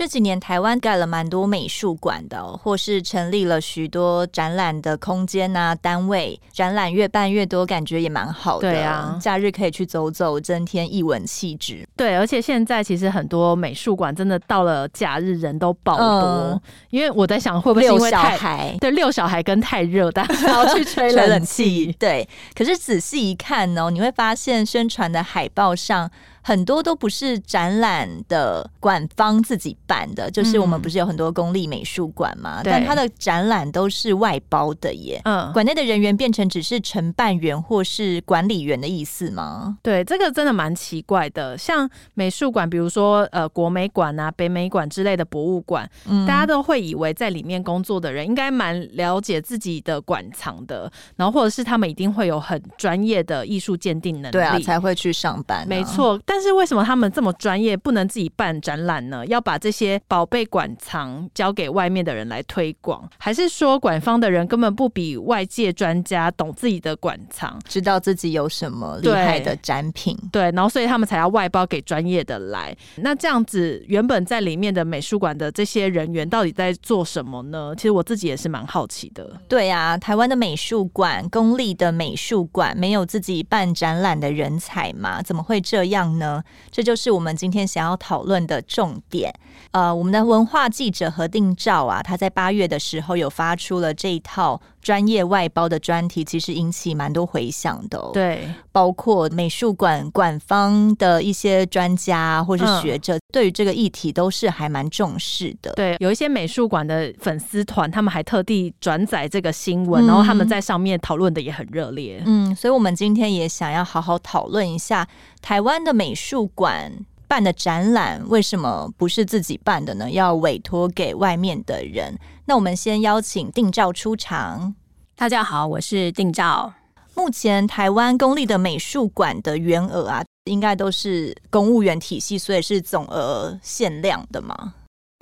这几年台湾盖了蛮多美术馆的，哦，或是成立了许多展览的空间啊单位，展览越办越多，感觉也蛮好的。对啊，假日可以去走走，增添一文气质。对，而且现在其实很多美术馆真的到了假日人都爆多，嗯、因为我在想会不会是因为太遛小孩？对，遛小孩跟太热，大家要去吹冷气。对，可是仔细一看呢，你会发现宣传的海报上。很多都不是展览的馆方自己办的，就是我们不是有很多公立美术馆嘛？嗯、但它的展览都是外包的耶。嗯，馆内的人员变成只是承办员或是管理员的意思吗？对，这个真的蛮奇怪的。像美术馆，比如说呃国美馆啊、北美馆之类的博物馆，嗯、大家都会以为在里面工作的人应该蛮了解自己的馆藏的，然后或者是他们一定会有很专业的艺术鉴定能力，对啊，才会去上班、啊。没错。但是为什么他们这么专业，不能自己办展览呢？要把这些宝贝馆藏交给外面的人来推广，还是说馆方的人根本不比外界专家懂自己的馆藏，知道自己有什么厉害的展品？对，然后所以他们才要外包给专业的来。那这样子，原本在里面的美术馆的这些人员到底在做什么呢？其实我自己也是蛮好奇的。对啊，台湾的美术馆，公立的美术馆没有自己办展览的人才吗？怎么会这样呢？呢这就是我们今天想要讨论的重点。呃，我们的文化记者何定照啊，他在八月的时候有发出了这一套专业外包的专题，其实引起蛮多回响的哦。对，包括美术馆馆方的一些专家或是学者，嗯、对于这个议题都是还蛮重视的。对，有一些美术馆的粉丝团，他们还特地转载这个新闻，嗯、然后他们在上面讨论的也很热烈。嗯，所以我们今天也想要好好讨论一下台湾的美术馆。办的展览为什么不是自己办的呢？要委托给外面的人。那我们先邀请定照出场。大家好，我是定照。目前台湾公立的美术馆的员额啊，应该都是公务员体系，所以是总额限量的吗？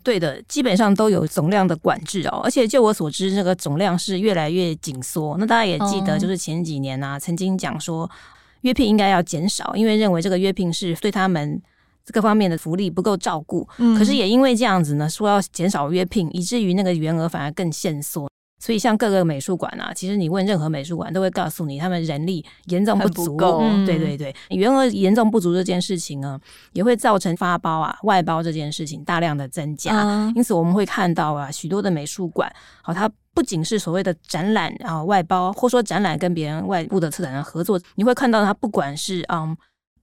对的，基本上都有总量的管制哦。而且就我所知，这个总量是越来越紧缩。那大家也记得，就是前几年啊，曾经讲说约聘应该要减少，因为认为这个约聘是对他们。各方面的福利不够照顾，可是也因为这样子呢，说要减少约聘，以至于那个员额反而更限缩。所以像各个美术馆啊，其实你问任何美术馆，都会告诉你他们人力严重不足。不够。嗯、对对对，员额严重不足这件事情呢，也会造成发包啊、外包这件事情大量的增加。嗯、因此我们会看到啊，许多的美术馆，好，它不仅是所谓的展览啊外包，或说展览跟别人外部的策展人合作，你会看到它不管是嗯。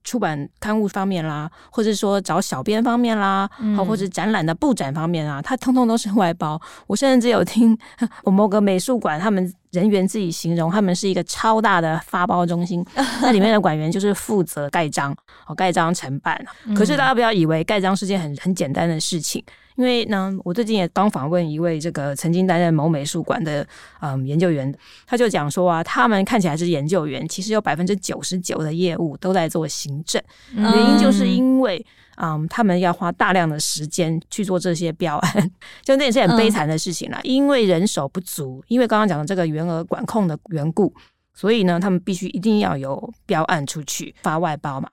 出版刊物方面啦，或者说找小编方面啦，好、嗯，或者展览的布展方面啊，它通通都是外包。我甚至有听 我某个美术馆他们人员自己形容，他们是一个超大的发包中心，那里面的馆员就是负责盖章，哦，盖章承办。可是大家不要以为盖章是件很很简单的事情。因为呢，我最近也刚访问一位这个曾经担任某美术馆的嗯研究员，他就讲说啊，他们看起来是研究员，其实有百分之九十九的业务都在做行政，嗯、原因就是因为嗯他们要花大量的时间去做这些标案，就那也是很悲惨的事情啦，嗯、因为人手不足，因为刚刚讲的这个员额管控的缘故，所以呢，他们必须一定要有标案出去发外包嘛。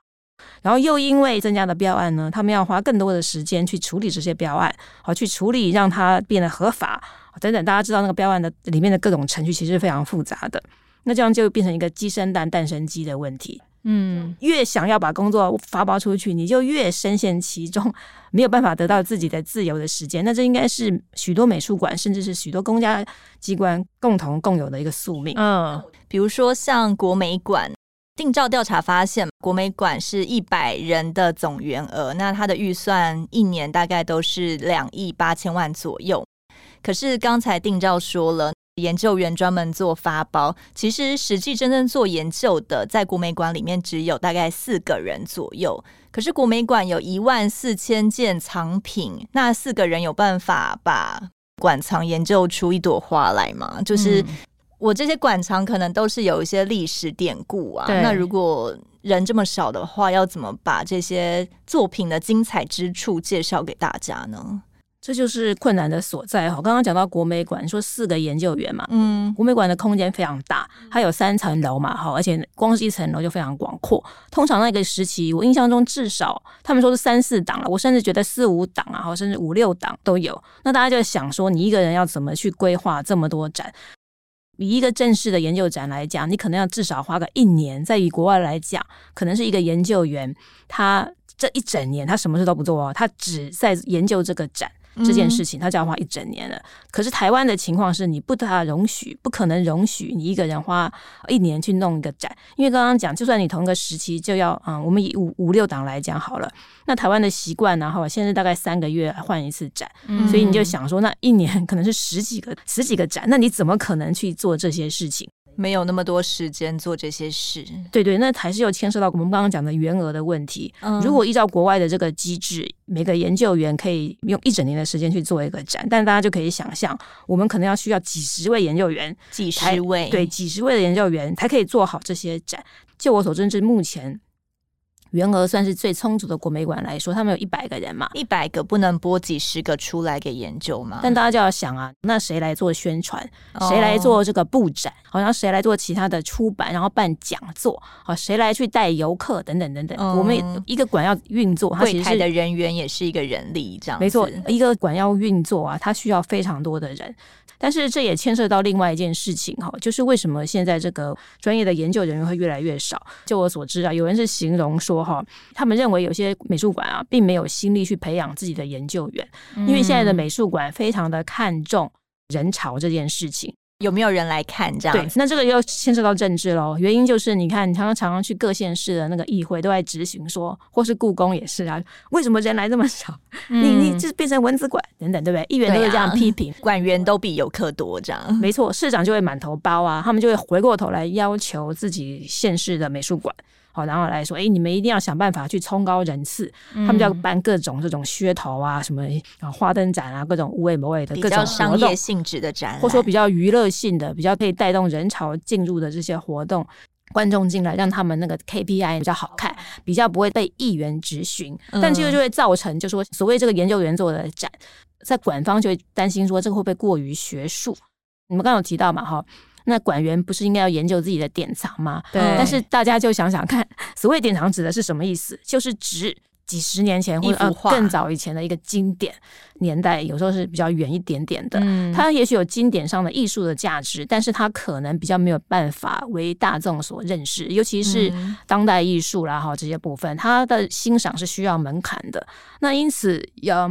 然后又因为增加的标案呢，他们要花更多的时间去处理这些标案，好去处理让它变得合法等等。大家知道那个标案的里面的各种程序其实是非常复杂的，那这样就变成一个鸡生蛋，蛋生鸡的问题。嗯，越想要把工作发包出去，你就越深陷其中，没有办法得到自己的自由的时间。那这应该是许多美术馆，甚至是许多公家机关共同共有的一个宿命。嗯，比如说像国美馆。定照调查发现，国美馆是一百人的总员额，那他的预算一年大概都是两亿八千万左右。可是刚才定照说了，研究员专门做发包，其实实际真正做研究的，在国美馆里面只有大概四个人左右。可是国美馆有一万四千件藏品，那四个人有办法把馆藏研究出一朵花来吗？就是。嗯我这些馆藏可能都是有一些历史典故啊，那如果人这么少的话，要怎么把这些作品的精彩之处介绍给大家呢？这就是困难的所在哈。刚刚讲到国美馆，说四个研究员嘛，嗯，国美馆的空间非常大，它有三层楼嘛，哈，而且光是一层楼就非常广阔。通常那个时期，我印象中至少他们说是三四档了，我甚至觉得四五档啊，甚至五六档都有。那大家就想说，你一个人要怎么去规划这么多展？以一个正式的研究展来讲，你可能要至少花个一年。在以国外来讲，可能是一个研究员，他这一整年他什么事都不做哦，他只在研究这个展。这件事情他就要花一整年了。可是台湾的情况是你不大容许，不可能容许你一个人花一年去弄一个展，因为刚刚讲，就算你同一个时期就要，嗯，我们以五五六档来讲好了，那台湾的习惯，然后现在大概三个月换一次展，所以你就想说，那一年可能是十几个十几个展，那你怎么可能去做这些事情？没有那么多时间做这些事，对对，那还是又牵涉到我们刚刚讲的员额的问题。嗯，如果依照国外的这个机制，每个研究员可以用一整年的时间去做一个展，但大家就可以想象，我们可能要需要几十位研究员，几十位，对，几十位的研究员才可以做好这些展。就我所知，至目前。员额算是最充足的国美馆来说，他们有一百个人嘛，一百个不能拨几十个出来给研究嘛？但大家就要想啊，那谁来做宣传？谁来做这个布展？好像谁来做其他的出版，然后办讲座？好，谁来去带游客等等等等？嗯、我们一个馆要运作，它其实的人员也是一个人力，这样没错。一个馆要运作啊，它需要非常多的人。但是这也牵涉到另外一件事情哈，就是为什么现在这个专业的研究人员会越来越少？就我所知啊，有人是形容说哈，他们认为有些美术馆啊，并没有心力去培养自己的研究员，因为现在的美术馆非常的看重人潮这件事情。有没有人来看这样？对，那这个又牵涉到政治喽。原因就是你看，你常常常常去各县市的那个议会都在执行说，或是故宫也是啊，为什么人来这么少？嗯、你你就是变成文字馆等等，对不对？议员都会这样批评，馆员、啊、都比游客多，这样没错。市长就会满头包啊，他们就会回过头来要求自己县市的美术馆。好，然后来说，哎，你们一定要想办法去冲高人次。嗯、他们就要办各种这种噱头啊，什么啊花灯展啊，各种无谓无谓的各种比较商业性质的展，或者说比较娱乐性的、比较可以带动人潮进入的这些活动，观众进来，让他们那个 KPI 比较好看，比较不会被议员质询。嗯、但这个就会造成，就是说所谓这个研究员做的展，在馆方就会担心说，这个会不会过于学术？你们刚刚有提到嘛，哈。那馆员不是应该要研究自己的典藏吗？对。但是大家就想想看，所谓典藏指的是什么意思？就是指几十年前或者更早以前的一个经典年代，有时候是比较远一点点的。嗯。它也许有经典上的艺术的价值，但是它可能比较没有办法为大众所认识，尤其是当代艺术啦哈这些部分，它的欣赏是需要门槛的。那因此要。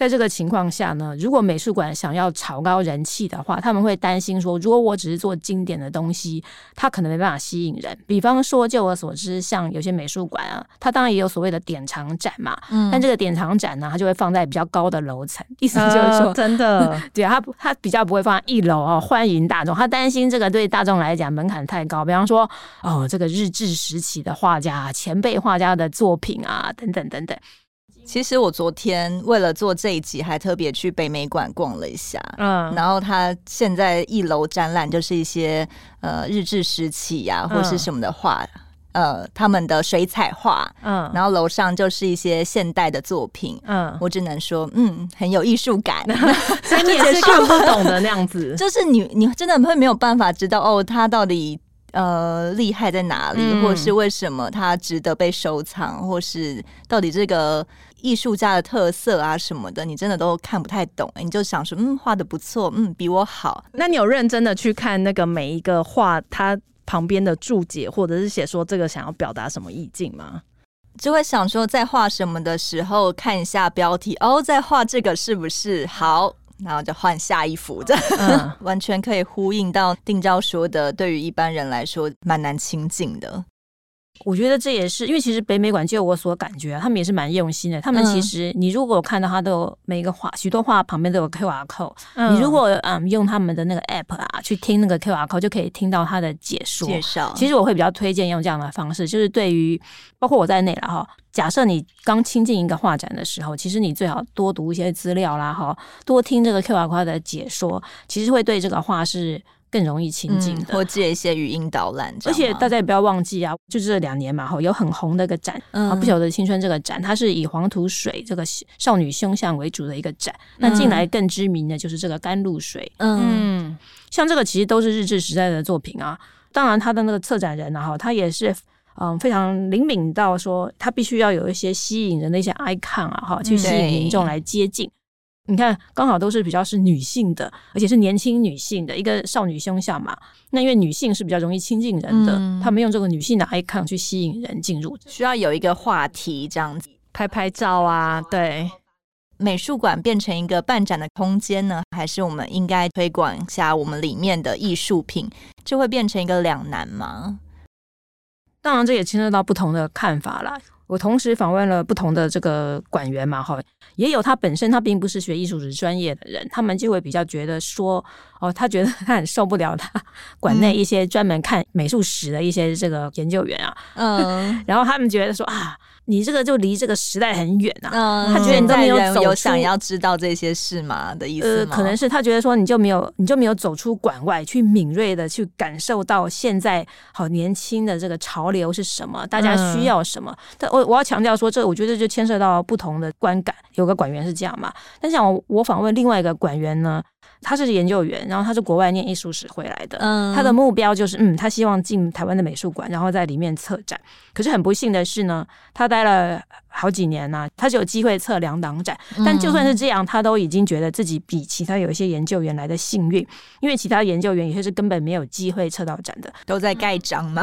在这个情况下呢，如果美术馆想要炒高人气的话，他们会担心说，如果我只是做经典的东西，它可能没办法吸引人。比方说，就我所知，像有些美术馆啊，它当然也有所谓的典藏展嘛，嗯，但这个典藏展呢，它就会放在比较高的楼层，意思就是说，呃、真的，对啊，它它比较不会放在一楼哦，欢迎大众，他担心这个对大众来讲门槛太高。比方说，哦，这个日治时期的画家、前辈画家的作品啊，等等等等。其实我昨天为了做这一集，还特别去北美馆逛了一下。嗯，然后他现在一楼展览就是一些呃日治时期呀、啊，或是什么的画，嗯、呃，他们的水彩画。嗯，然后楼上就是一些现代的作品。嗯，我只能说，嗯，很有艺术感。所以你也是看不懂的那样子，就是你你真的会没有办法知道哦，他到底。呃，厉害在哪里，嗯、或是为什么他值得被收藏，或是到底这个艺术家的特色啊什么的，你真的都看不太懂。你就想说，嗯，画的不错，嗯，比我好。那你有认真的去看那个每一个画，它旁边的注解，或者是写说这个想要表达什么意境吗？就会想说，在画什么的时候看一下标题，哦，在画这个是不是好？然后就换下一幅，这、嗯、完全可以呼应到定焦说的，对于一般人来说蛮难亲近的。我觉得这也是因为其实北美馆就我所感觉，他们也是蛮用心的。他们其实你如果看到他都有每一个画，许多画旁边都有 QR code。嗯、你如果嗯用他们的那个 app 啊去听那个 QR code，就可以听到他的解说介绍。其实我会比较推荐用这样的方式，就是对于包括我在内了哈。假设你刚亲近一个画展的时候，其实你最好多读一些资料啦哈，多听这个 QR code 的解说，其实会对这个画是更容易亲近的，或借一些语音导览。而且大家也不要忘记啊，就这两年嘛，哈，有很红的一个展，啊，不晓得青春这个展，它是以黄土水这个少女胸像为主的一个展。那近来更知名的就是这个甘露水，嗯，像这个其实都是日治时代的作品啊。当然，他的那个策展人啊，哈，他也是嗯非常灵敏到说，他必须要有一些吸引人的一些 icon 啊，哈，去吸引民众来接近。你看，刚好都是比较是女性的，而且是年轻女性的一个少女胸像嘛。那因为女性是比较容易亲近人的，嗯、他们用这个女性的 icon 去吸引人进入，需要有一个话题这样子拍拍照啊。对，美术馆变成一个办展的空间呢，还是我们应该推广一下我们里面的艺术品，就会变成一个两难吗？当然，这也牵涉到不同的看法啦。我同时访问了不同的这个馆员嘛，哈，也有他本身他并不是学艺术史专业的人，他们就会比较觉得说，哦，他觉得 他很受不了他馆内一些专门看美术史的一些这个研究员啊，嗯，然后他们觉得说啊。你这个就离这个时代很远呐、啊，嗯、他觉得你都没有有想要知道这些事吗的意思？呃，可能是他觉得说你就没有，你就没有走出馆外去敏锐的去感受到现在好年轻的这个潮流是什么，大家需要什么。嗯、但我我要强调说，这我觉得就牵涉到不同的观感。有个馆员是这样嘛，但像我我访问另外一个馆员呢。他是研究员，然后他是国外念艺术史回来的。嗯，他的目标就是，嗯，他希望进台湾的美术馆，然后在里面策展。可是很不幸的是呢，他待了好几年呢、啊，他就有机会策两档展。但就算是这样，他都已经觉得自己比其他有一些研究员来的幸运，因为其他研究员有些是根本没有机会策到展的，都在盖章嘛，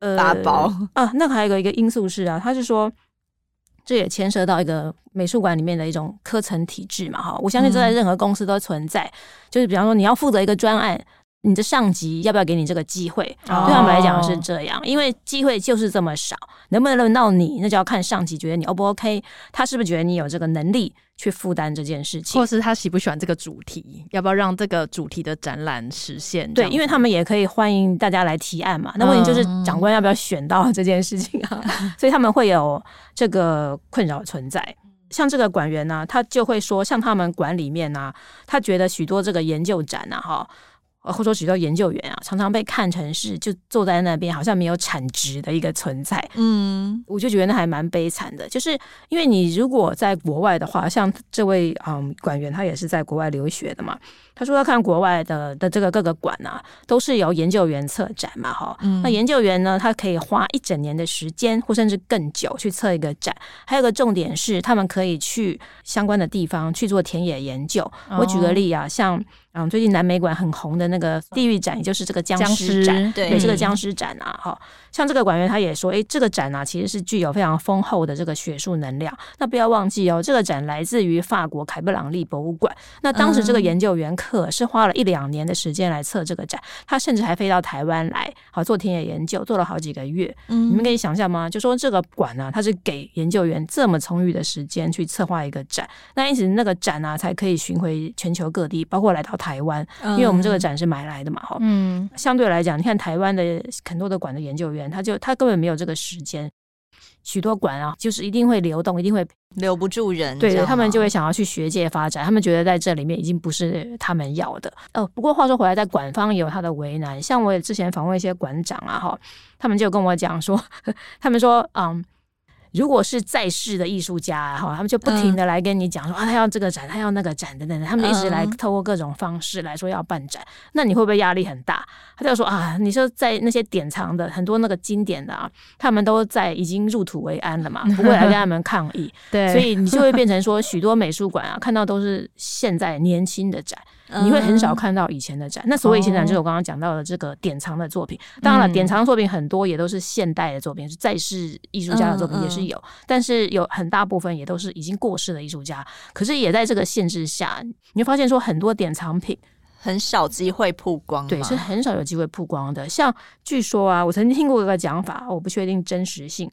呃，打包啊。那还有一个因素是啊，他是说。这也牵涉到一个美术馆里面的一种科层体制嘛，哈，我相信这在任何公司都存在。嗯、就是比方说，你要负责一个专案，你的上级要不要给你这个机会？哦、对他们来讲是这样，因为机会就是这么少，能不能轮到你，那就要看上级觉得你 O 不 OK，他是不是觉得你有这个能力。去负担这件事情，或是他喜不喜欢这个主题，要不要让这个主题的展览实现？对，因为他们也可以欢迎大家来提案嘛。那问题就是长官要不要选到 这件事情啊？嗯、所以他们会有这个困扰存在。像这个馆员呢，他就会说，像他们馆里面呢，他觉得许多这个研究展啊，哈。或者说许多研究员啊，常常被看成是就坐在那边，好像没有产值的一个存在。嗯，我就觉得那还蛮悲惨的。就是因为你如果在国外的话，像这位嗯馆员，他也是在国外留学的嘛。他说要看国外的的这个各个馆啊，都是由研究员策展嘛，哈。嗯，那研究员呢，他可以花一整年的时间，或甚至更久去测一个展。还有个重点是，他们可以去相关的地方去做田野研究。哦，我举个例啊，像。嗯，最近南美馆很红的那个地狱展，也就是这个僵尸展，尸，对，这个僵尸展啊，哈，像这个馆员他也说，诶，这个展啊，其实是具有非常丰厚的这个学术能量。那不要忘记哦，这个展来自于法国凯布朗利博物馆。那当时这个研究员可是花了一两年的时间来测这个展，他甚至还飞到台湾来，好做田野研究，做了好几个月。嗯，你们可以想象吗？就说这个馆呢，它是给研究员这么充裕的时间去策划一个展，那因此那个展啊，才可以巡回全球各地，包括来到。台湾，因为我们这个展是买来的嘛，哈，嗯，相对来讲，你看台湾的很多的馆的研究员，他就他根本没有这个时间，许多馆啊，就是一定会流动，一定会留不住人，对，他们就会想要去学界发展，他们觉得在这里面已经不是他们要的。哦，不过话说回来，在馆方也有他的为难，像我也之前访问一些馆长啊，哈，他们就跟我讲说，他们说，嗯。如果是在世的艺术家哈，他们就不停的来跟你讲说、嗯、啊，他要这个展，他要那个展等等，他们一直来透过各种方式来说要办展，嗯、那你会不会压力很大？他就说啊，你说在那些典藏的很多那个经典的啊，他们都在已经入土为安了嘛，不会来跟他们抗议，对，所以你就会变成说许多美术馆啊，看到都是现在年轻的展。你会很少看到以前的展，那所谓以前展就是我刚刚讲到的这个典藏的作品。当然了，典藏的作品很多也都是现代的作品，是在世艺术家的作品也是有，但是有很大部分也都是已经过世的艺术家。可是也在这个限制下，你会发现说很多典藏品很少机会曝光，对，是很少有机会曝光的。像据说啊，我曾经听过一个讲法，我不确定真实性。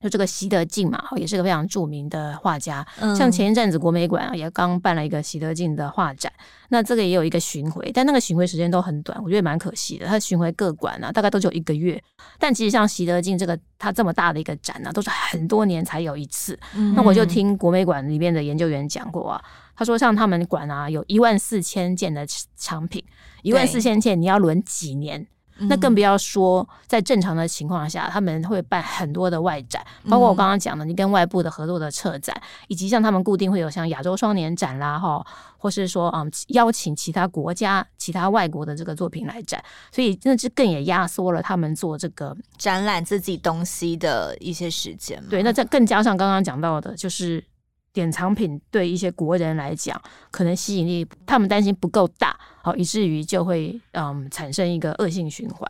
就这个习德进嘛，也是个非常著名的画家。嗯、像前一阵子国美馆啊，也刚办了一个习德进的画展。那这个也有一个巡回，但那个巡回时间都很短，我觉得蛮可惜的。他巡回各馆啊，大概都只有一个月。但其实像习德进这个他这么大的一个展呢、啊，都是很多年才有一次。嗯、那我就听国美馆里面的研究员讲过啊。他说像他们馆啊，有一万四千件的藏品，一万四千件，你要轮几年？那更不要说在正常的情况下，他们会办很多的外展，包括我刚刚讲的，你跟外部的合作的策展，以及像他们固定会有像亚洲双年展啦，哈，或是说嗯邀请其他国家、其他外国的这个作品来展，所以那这更也压缩了他们做这个展览自己东西的一些时间。对，那再更加上刚刚讲到的，就是。典藏品对一些国人来讲，可能吸引力他们担心不够大，好，以至于就会嗯产生一个恶性循环。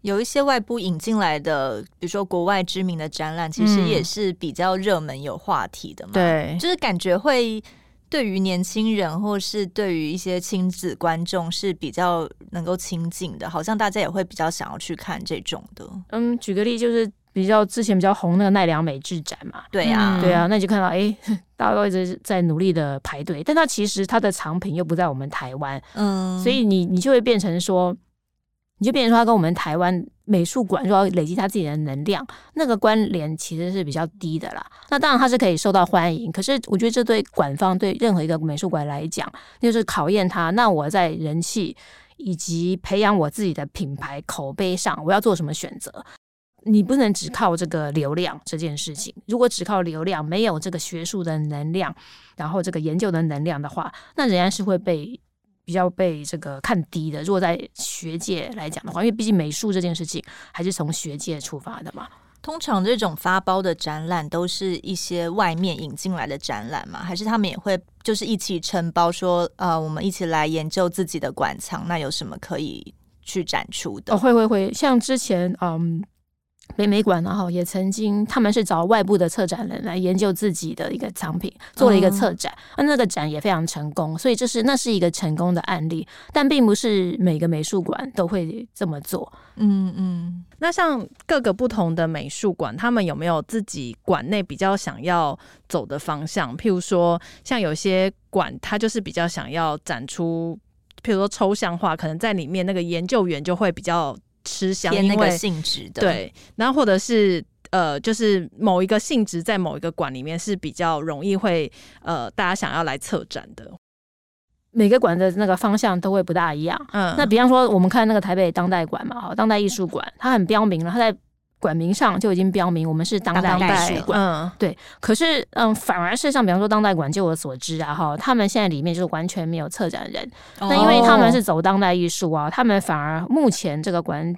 有一些外部引进来的，比如说国外知名的展览，其实也是比较热门、有话题的嘛。对、嗯，就是感觉会对于年轻人或是对于一些亲子观众是比较能够亲近的，好像大家也会比较想要去看这种的。嗯，举个例就是。比较之前比较红那个奈良美智展嘛，对呀，对啊，那你就看到哎，大家都一直在努力的排队，但它其实它的藏品又不在我们台湾，嗯，所以你你就会变成说，你就变成说它跟我们台湾美术馆说要累积它自己的能量，那个关联其实是比较低的啦。那当然它是可以受到欢迎，可是我觉得这对馆方对任何一个美术馆来讲，就是考验它。那我在人气以及培养我自己的品牌口碑上，我要做什么选择？你不能只靠这个流量这件事情。如果只靠流量，没有这个学术的能量，然后这个研究的能量的话，那仍然是会被比较被这个看低的。如果在学界来讲的话，因为毕竟美术这件事情还是从学界出发的嘛。通常这种发包的展览都是一些外面引进来的展览嘛，还是他们也会就是一起承包说，呃，我们一起来研究自己的馆藏，那有什么可以去展出的？哦，会会会，像之前嗯。北美馆然后也曾经，他们是找外部的策展人来研究自己的一个藏品，做了一个策展，那、嗯、那个展也非常成功，所以这是那是一个成功的案例，但并不是每个美术馆都会这么做。嗯嗯，那像各个不同的美术馆，他们有没有自己馆内比较想要走的方向？譬如说，像有些馆，它就是比较想要展出，譬如说抽象画，可能在里面那个研究员就会比较。吃香，因为那个性质的对，然后或者是呃，就是某一个性质在某一个馆里面是比较容易会呃，大家想要来策展的。每个馆的那个方向都会不大一样。嗯，那比方说我们看那个台北当代馆嘛，哈，当代艺术馆，它很标明了，它在馆名上就已经标明我们是当代艺术馆。嗯，对。可是嗯，反而是像比方说当代馆，就我所知啊，哈，他们现在里面就是完全没有策展人。哦、那因为他们是走当代艺术啊，他们反而目前这个馆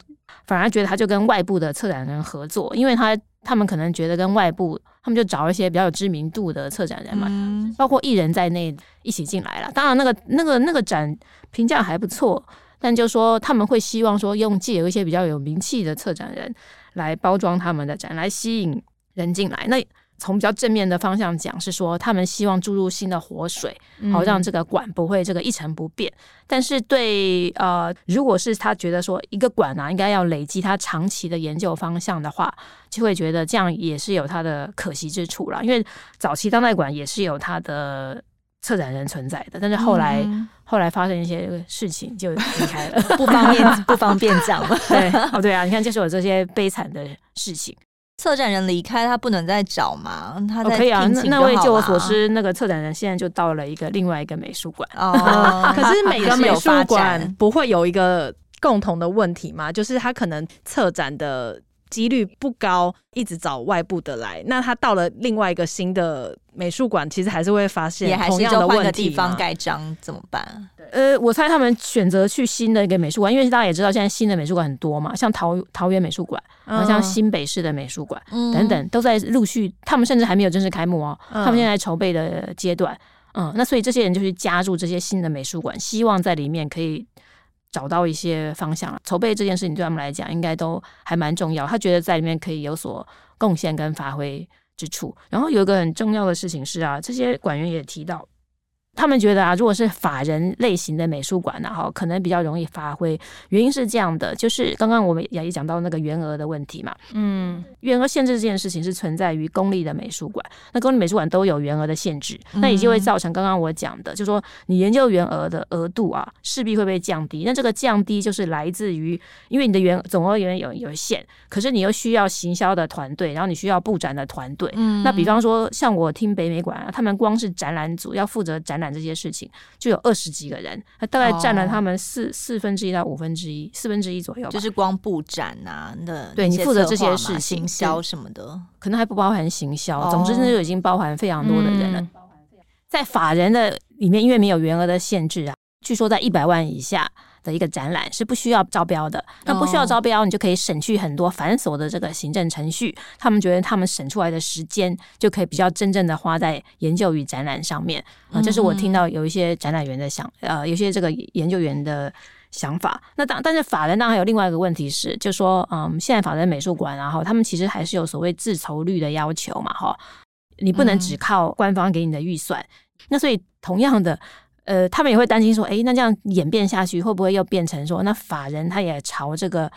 反而觉得他就跟外部的策展人合作，因为他他们可能觉得跟外部，他们就找一些比较有知名度的策展人嘛，嗯、包括艺人在内一起进来了。当然，那个那个那个展评价还不错，但就说他们会希望说用借有一些比较有名气的策展人。来包装他们的展，来吸引人进来。那从比较正面的方向讲，是说他们希望注入新的活水，好让这个馆不会这个一成不变。嗯、但是对呃，如果是他觉得说一个馆啊，应该要累积他长期的研究方向的话，就会觉得这样也是有它的可惜之处了。因为早期当代馆也是有它的策展人存在的，但是后来、嗯、后来发生一些事情就离开了，不方便不方便讲。对哦，对啊，你看，就是有这些悲惨的事情。策展人离开，他不能再找嘛？他可以啊。那那位，就我所知，那个策展人现在就到了一个另外一个美术馆。哦，可是每个美术馆不会有一个共同的问题吗？就是他可能策展的。几率不高，一直找外部的来。那他到了另外一个新的美术馆，其实还是会发现同样的问题。个地方盖章怎么办？呃，我猜他们选择去新的一个美术馆，因为大家也知道，现在新的美术馆很多嘛，像桃桃园美术馆，然后像新北市的美术馆、嗯、等等，都在陆续。他们甚至还没有正式开幕哦，嗯、他们现在筹备的阶段。嗯，那所以这些人就去加入这些新的美术馆，希望在里面可以。找到一些方向，筹备这件事情对他们来讲应该都还蛮重要。他觉得在里面可以有所贡献跟发挥之处。然后有一个很重要的事情是啊，这些管员也提到，他们觉得啊，如果是法人类型的美术馆呢，哈，可能比较容易发挥。原因是这样的，就是刚刚我们也也讲到那个员额的问题嘛。嗯，员额限制这件事情是存在于公立的美术馆，那公立美术馆都有员额的限制，那也就会造成刚刚我讲的，就是说你研究员额的额度啊，势必会被降低。那这个降低就是来自于，因为你的员总额员有有限，可是你又需要行销的团队，然后你需要布展的团队。嗯，那比方说像我听北美馆啊，他们光是展览组要负责展览。这些事情就有二十几个人，他大概占了他们四四分之一到五分之一，四分之一左右，就是光布展啊那，对你负责这些事情，行销什么的，可能还不包含行销。总之，那就已经包含非常多的人了。在法人的里面，因为没有员额的限制啊，据说在一百万以下。的一个展览是不需要招标的，那不需要招标，你就可以省去很多繁琐的这个行政程序。他们觉得他们省出来的时间就可以比较真正的花在研究与展览上面啊。这是我听到有一些展览员的想，呃，有些这个研究员的想法。那当但是法人当然还有另外一个问题是，就说嗯，现在法人美术馆，然后他们其实还是有所谓自筹率的要求嘛，哈，你不能只靠官方给你的预算。那所以同样的。呃，他们也会担心说，哎，那这样演变下去，会不会又变成说，那法人他也朝这个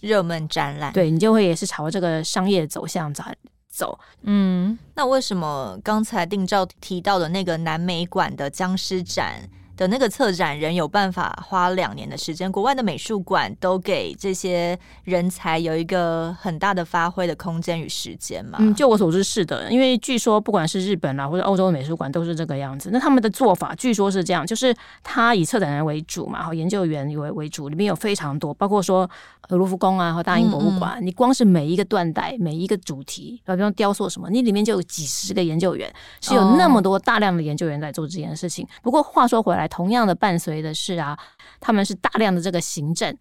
热门展览，对你就会也是朝这个商业走向走走。嗯，那为什么刚才定照提到的那个南美馆的僵尸展？的那个策展人有办法花两年的时间，国外的美术馆都给这些人才有一个很大的发挥的空间与时间嘛？嗯，就我所知是的，因为据说不管是日本啊或者欧洲的美术馆都是这个样子。那他们的做法据说是这样，就是他以策展人为主嘛，然后研究员为为主，里面有非常多，包括说卢浮宫啊和大英博物馆，嗯嗯，你光是每一个断代、每一个主题，比方雕塑什么，你里面就有几十个研究员，是有那么多大量的研究员在做这件事情。哦、不过话说回来。同样的伴随的是啊，他们是大量的这个行政，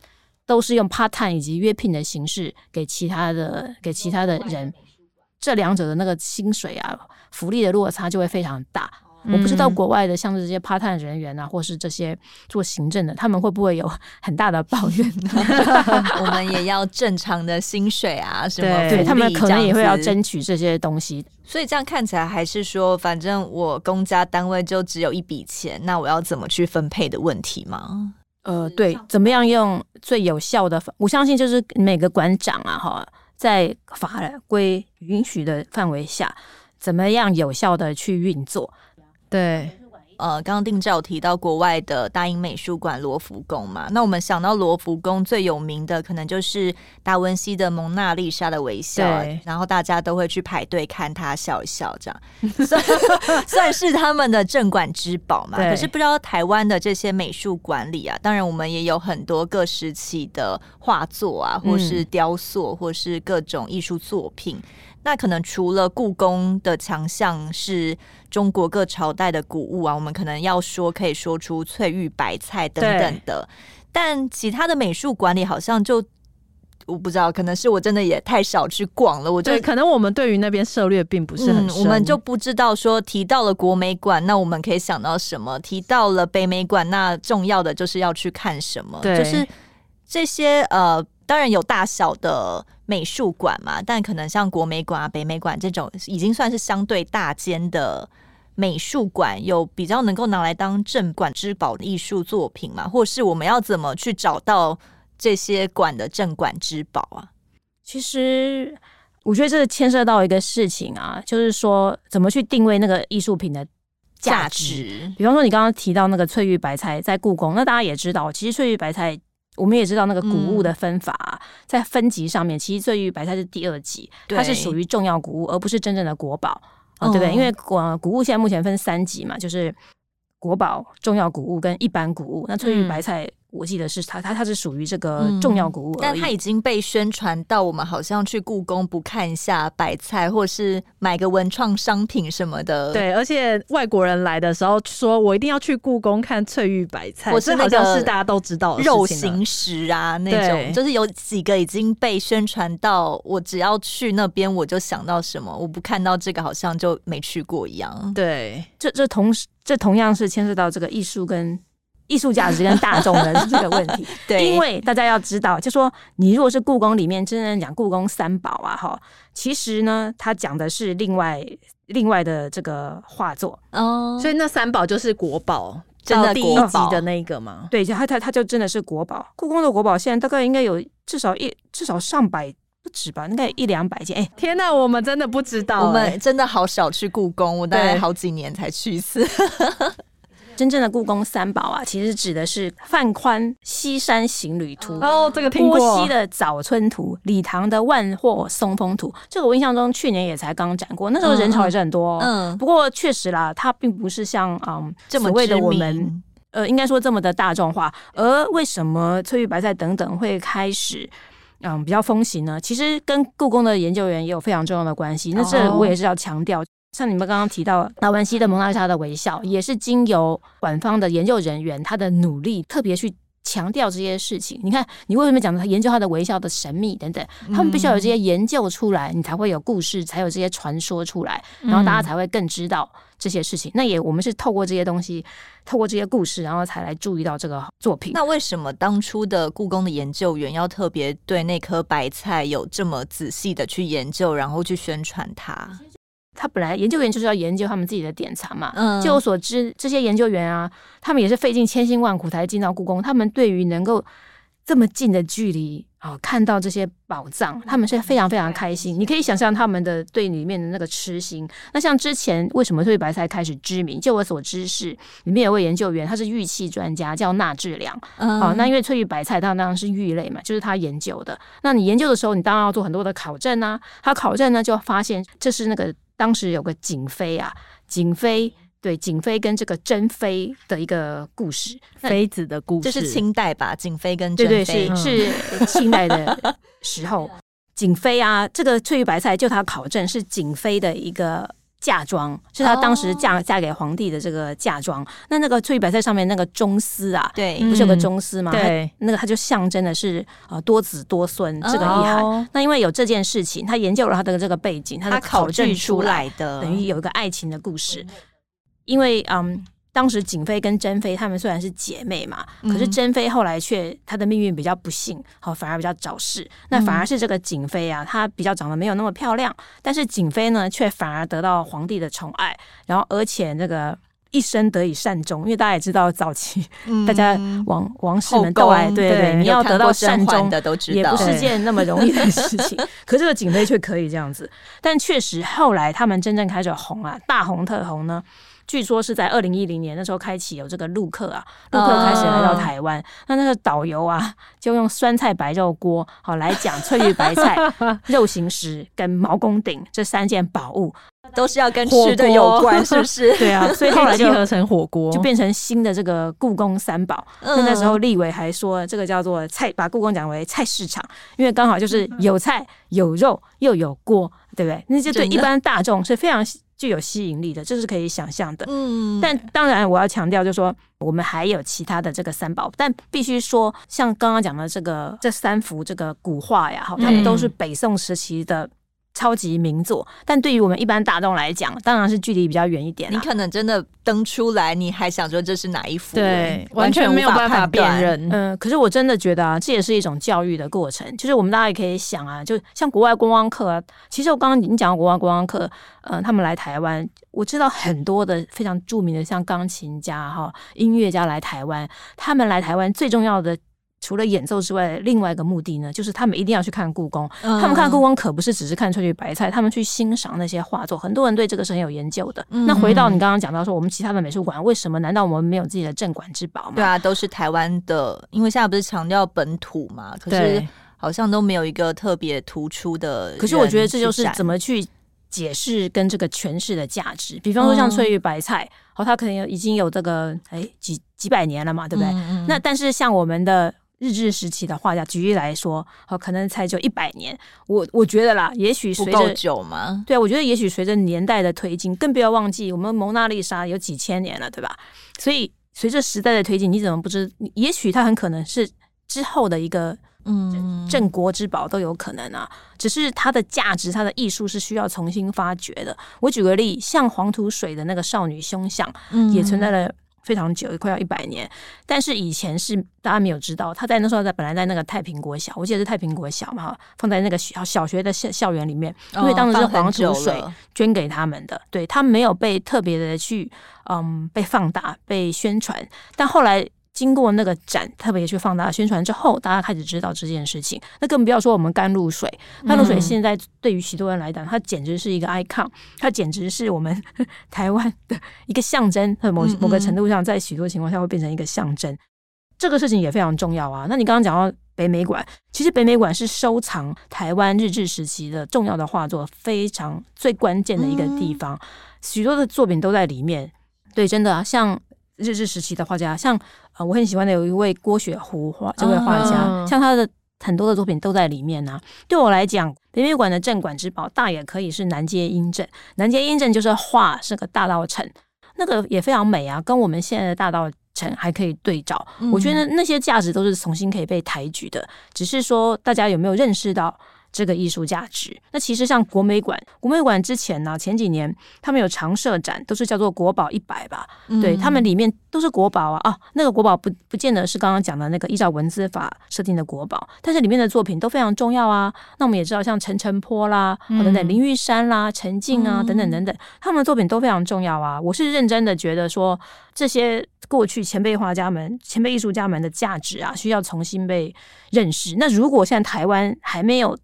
都是用 part time 以及约聘的形式给其他的给其他的人，这两者的那个薪水啊、福利的落差就会非常大。我不知道国外的像是这些 part time 人员啊，或是这些做行政的，他们会不会有 很大的抱怨？我们也要正常的薪水啊，什么对，他们可能也会要争取这些东西。所以这样看起来，还是说，反正我公家单位就只有一笔钱，那我要怎么去分配的问题吗？呃，对，怎么样用最有效的？我相信就是每个馆长啊，哈，在法规允许的范围下，怎么样有效的去运作。对，呃，刚刚定照提到国外的大英美术馆罗浮宫嘛，那我们想到罗浮宫最有名的可能就是达文西的蒙娜丽莎的微笑，然后大家都会去排队看他笑一笑，这样 算算是他们的镇馆之宝嘛。可是不知道台湾的这些美术馆里啊，当然我们也有很多各时期的画作啊，或是雕塑，或是各种艺术作品。嗯那可能除了故宫的强项是中国各朝代的古物啊，我们可能要说可以说出翠玉白菜等等的，但其他的美术馆里好像就我不知道，可能是我真的也太少去逛了。我觉得可能我们对于那边涉略并不是很我们就不知道说提到了国美馆，那我们可以想到什么？提到了北美馆，那重要的就是要去看什么？对就是这些呃。当然有大小的美术馆嘛，但可能像国美馆啊、北美馆这种已经算是相对大间的美术馆，有比较能够拿来当镇馆之宝的艺术作品嘛？或是我们要怎么去找到这些馆的镇馆之宝啊？其实我觉得这牵涉到一个事情啊，就是说怎么去定位那个艺术品的价值。价值。比方说你刚刚提到那个翠玉白菜在故宫，那大家也知道，其实翠玉白菜。我们也知道那个谷物的分法，啊，嗯、在分级上面，其实翠玉白菜是第二级，它是属于重要谷物，而不是真正的国宝，哦、对不对？因为谷谷物现在目前分三级嘛，就是国宝、重要谷物跟一般谷物。那翠玉白菜。嗯我记得是它，它它是属于这个重要古物，但它已经被宣传到我们好像去故宫不看一下白菜，或是买个文创商品什么的。对，而且外国人来的时候说，我一定要去故宫看翠玉白菜，我是好像是大家都知道肉形石啊那种，就是有几个已经被宣传到，我只要去那边我就想到什么，我不看到这个好像就没去过一样。对，这这同时这同样是牵涉到这个艺术跟。艺术价值跟大众的这个问题。对，因为大家要知道，就说你如果是故宫里面真正讲故宫三宝啊，哈，其实呢，它讲的是另外另外的这个画作哦，所以那三宝就是国宝，真的第一集的那个吗？对，他他他就真的是国宝。故宫的国宝现在大概应该有至少一至少上百不止吧，应该一两百件。哎，天哪，我们真的不知道，我们真的好少去故宫，我大概好几年才去一次。真正的故宫三宝啊，其实指的是范宽《西山行旅图》哦，这个听过。郭熙的《早春图》，李唐的《万壑松风图》。这个我印象中去年也才刚展过，那时候人潮也是很多。哦嗯，不过确实啦，它并不是像嗯这么为的我们呃，应该说这么的大众化。而为什么翠玉白菜等等会开始嗯比较风行呢？其实跟故宫的研究员也有非常重要的关系。那这我也是要强调。像你们刚刚提到达文西的《蒙娜丽莎的微笑》，也是经由馆方的研究人员他的努力，特别去强调这些事情。你看，你为什么讲他研究他的微笑的神秘等等？他们必须要有这些研究出来，你才会有故事，才有这些传说出来，然后大家才会更知道这些事情。那也我们是透过这些东西，透过这些故事，然后才来注意到这个作品。那为什么当初的故宫的研究员要特别对那颗白菜有这么仔细的去研究，然后去宣传它？他本来研究员就是要研究他们自己的典藏嘛。嗯，据我所知，这些研究员啊，他们也是费尽千辛万苦才进到故宫。他们对于能够这么近的距离啊、哦，看到这些宝藏，他们是非常非常开心。你可以想象他们的对里面的那个痴心。那像之前为什么翠玉白菜开始知名？就我所知是里面有位研究员，他是玉器专家，叫纳志良。嗯，好、哦，那因为翠玉白菜当然是玉类嘛，就是他研究的。那你研究的时候，你当然要做很多的考证啊。他考证呢，就发现这是那个。当时有个景妃啊，景妃对景妃跟这个珍妃的一个故事，妃子的故事，这是清代吧？景妃跟珍妃是是清代的时候，景妃啊，这个翠玉白菜就他考证是景妃的一个。嫁妆是她当时嫁嫁给皇帝的这个嫁妆。Oh. 那那个翠玉白菜上面那个中丝啊，对，不是有个中丝吗？对，那个它就象征的是呃多子多孙这个意涵。Oh. 那因为有这件事情，他研究了他的这个背景，他考证出来的，等于有一个爱情的故事。因为嗯。当时景妃跟珍妃她们虽然是姐妹嘛，可是珍妃后来却她的命运比较不幸，好反而比较早逝。那反而是这个景妃啊，她比较长得没有那么漂亮，但是景妃呢却反而得到皇帝的宠爱，然后而且那个一生得以善终。因为大家也知道早期大家王王室们都爱，对对对，你要得到善终的都知道，也不是件那么容易的 事情。可是这个景妃却可以这样子，但确实后来他们真正开始红啊，大红特红呢。据说是在二零一零年那时候开启有这个陆客啊，陆客开始来到台湾，那、uh, 那个导游啊就用酸菜白肉锅好来讲翠玉白菜、肉形石跟毛公鼎这三件宝物，都是要跟吃的有关，是不是？对啊，所以后来就合成火锅，就变成新的这个故宫三宝。那、uh, 那时候立委还说这个叫做菜，把故宫讲为菜市场，因为刚好就是有菜有肉又有锅，对不对？那就对一般大众是非常。具有吸引力的，这是可以想象的。嗯，但当然我要强调，就是说我们还有其他的这个三宝，但必须说，像刚刚讲的这个这三幅这个古画呀，哈，他们都是北宋时期的。超级名作，但对于我们一般大众来讲，当然是距离比较远一点。你可能真的登出来，你还想说这是哪一幅？对，完全没有办法辨认。嗯，可是我真的觉得啊，这也是一种教育的过程。就是我们大家也可以想啊，就像国外观光客啊，其实我刚刚已经讲到国外观光客，嗯、呃，他们来台湾，我知道很多的非常著名的，像钢琴家哈、音乐家来台湾，他们来台湾最重要的。除了演奏之外，另外一个目的呢，就是他们一定要去看故宫。嗯、他们看故宫可不是只是看翠玉白菜，他们去欣赏那些画作。很多人对这个是很有研究的。嗯、那回到你刚刚讲到说，我们其他的美术馆为什么？难道我们没有自己的镇馆之宝吗？对啊，都是台湾的，因为现在不是强调本土嘛。可是好像都没有一个特别突出的。可是我觉得这就是怎么去解释跟这个诠释的价值。比方说像翠玉白菜，哦，它可能已经有这个哎几几百年了嘛，对不对？嗯嗯，那但是像我们的。日治时期的画家，举例来说，哦，可能才就一百年。我我觉得啦，也许随够久吗？对啊，我觉得也许随着年代的推进，更不要忘记我们蒙娜丽莎有几千年了，对吧？所以随着时代的推进，你怎么不知？也许它很可能是之后的一个嗯镇国之宝都有可能啊。只是它的价值，它的艺术是需要重新发掘的。我举个例，像黄土水的那个少女胸像，嗯，也存在了。非常久，也快要一百年。但是以前是大家没有知道，他在那时候在本来在那个太平国小，我记得是太平国小嘛，哈，放在那个小小学的校校园里面，因为当时是黄土水捐给他们的，对，他没有被特别的去嗯被放大被宣传，但后来。经过那个展，特别去放大宣传之后，大家开始知道这件事情。那更不要说我们甘露水，甘露水现在对于许多人来讲，它简直是一个 icon，它简直是我们 台湾的一个象征。某某个程度上，在许多情况下会变成一个象征。这个事情也非常重要啊。那你刚刚讲到北美馆，其实北美馆是收藏台湾日治时期的重要的画作，非常最关键的一个地方。许多的作品都在里面。对，真的啊，像。日治时期的画家，像呃，我很喜欢的有一位郭雪湖画，这位画家，嗯、像他的很多的作品都在里面呢、啊。对我来讲，北美馆的镇馆之宝，大也可以是南街阴镇。南街阴镇就是画是个大道城，那个也非常美啊，跟我们现在的大道。城还可以对照。嗯、我觉得那些价值都是重新可以被抬举的，只是说大家有没有认识到？这个艺术价值，那其实像国美馆，国美馆之前呢，前几年他们有常设展，都是叫做国宝一百吧，嗯、对他们里面都是国宝啊啊，那个国宝不不见得是刚刚讲的那个依照文字法设定的国宝，但是里面的作品都非常重要啊。那我们也知道，像陈澄波啦，嗯、等等林玉山啦、陈静啊，等等等等，他们的作品都非常重要啊。我是认真的觉得说，这些过去前辈画家们、前辈艺术家们的价值啊，需要重新被认识。那如果现在台湾还没有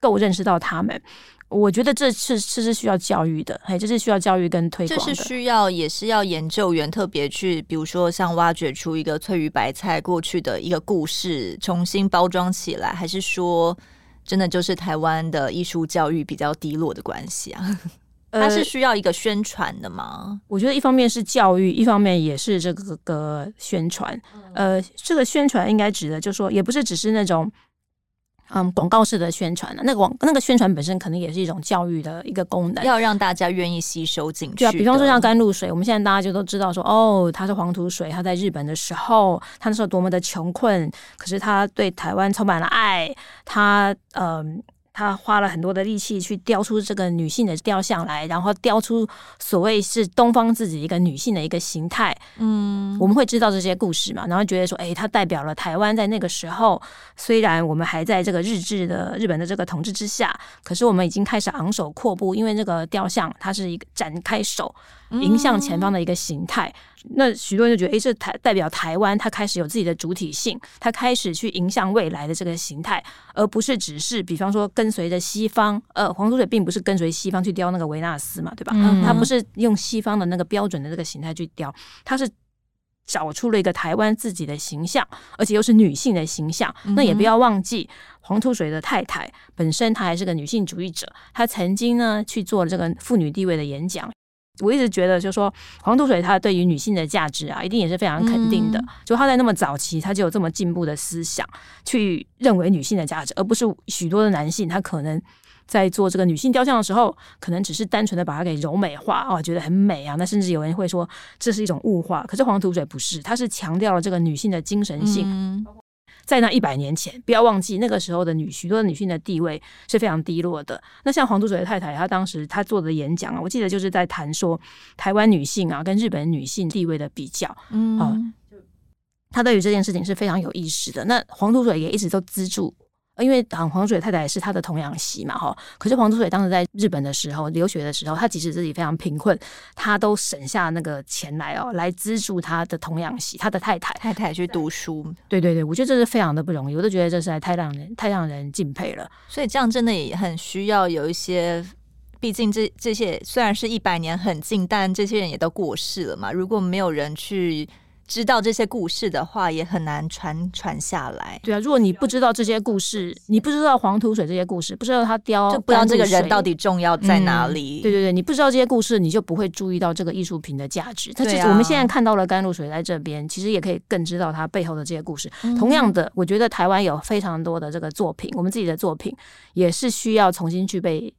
够认识到他们，我觉得这是这是需要教育的，哎，这是需要教育跟推广的。这是需要，也是要研究员特别去，比如说像挖掘出一个翠玉白菜过去的一个故事，重新包装起来，还是说真的就是台湾的艺术教育比较低落的关系啊？它是需要一个宣传的吗？我觉得一方面是教育，一方面也是这个个宣传。呃，这个宣传应该指的，就是说也不是只是那种。嗯，广告式的宣传呢，那个广那个宣传本身可能也是一种教育的一个功能，要让大家愿意吸收进去。对啊，比方说像甘露水，我们现在大家就都知道说，哦，它是黄土水，他在日本的时候，他那时候多么的穷困，可是他对台湾充满了爱，他嗯。他花了很多的力气去雕出这个女性的雕像来，然后雕出所谓是东方自己一个女性的一个形态。嗯，我们会知道这些故事嘛，然后觉得说，哎，它代表了台湾在那个时候，虽然我们还在这个日治的日本的这个统治之下，可是我们已经开始昂首阔步，因为那个雕像它是一个展开手。迎向前方的一个形态，嗯、那许多人就觉得，诶，这台代表台湾，它开始有自己的主体性，它开始去影响未来的这个形态，而不是只是，比方说跟随着西方。呃，黄土水并不是跟随西方去雕那个维纳斯嘛，对吧？嗯、它不是用西方的那个标准的这个形态去雕，它是找出了一个台湾自己的形象，而且又是女性的形象。那也不要忘记，黄土水的太太本身她还是个女性主义者，她曾经呢去做了这个妇女地位的演讲。我一直觉得，就是说黄土水他对于女性的价值啊，一定也是非常肯定的。嗯、就他在那么早期，他就有这么进步的思想，去认为女性的价值，而不是许多的男性，他可能在做这个女性雕像的时候，可能只是单纯的把它给柔美化哦，觉得很美啊。那甚至有人会说这是一种物化，可是黄土水不是，他是强调了这个女性的精神性。嗯在那一百年前，不要忘记那个时候的女许多的女性的地位是非常低落的。那像黄土水的太太，她当时她做的演讲啊，我记得就是在谈说台湾女性啊跟日本女性地位的比较。嗯，啊，她对于这件事情是非常有意识的。那黄土水也一直都资助。因为黄土水太太是他的童养媳嘛，哈。可是黄土水当时在日本的时候留学的时候，他即使自己非常贫困，他都省下那个钱来哦，来资助他的童养媳，他的太太太太去读书。对对对，我觉得这是非常的不容易，我都觉得这实在太让人太让人敬佩了。所以这样真的也很需要有一些，毕竟这这些虽然是一百年很近，但这些人也都过世了嘛。如果没有人去。知道这些故事的话，也很难传传下来。对啊，如果你不知道这些故事，你不知道黄土水这些故事，不知道他雕，就不知道这个人到底重要在哪里。嗯、对对对，你不知道这些故事，你就不会注意到这个艺术品的价值。它其实我们现在看到了甘露水在这边，其实也可以更知道它背后的这些故事。嗯、同样的，我觉得台湾有非常多的这个作品，我们自己的作品也是需要重新去被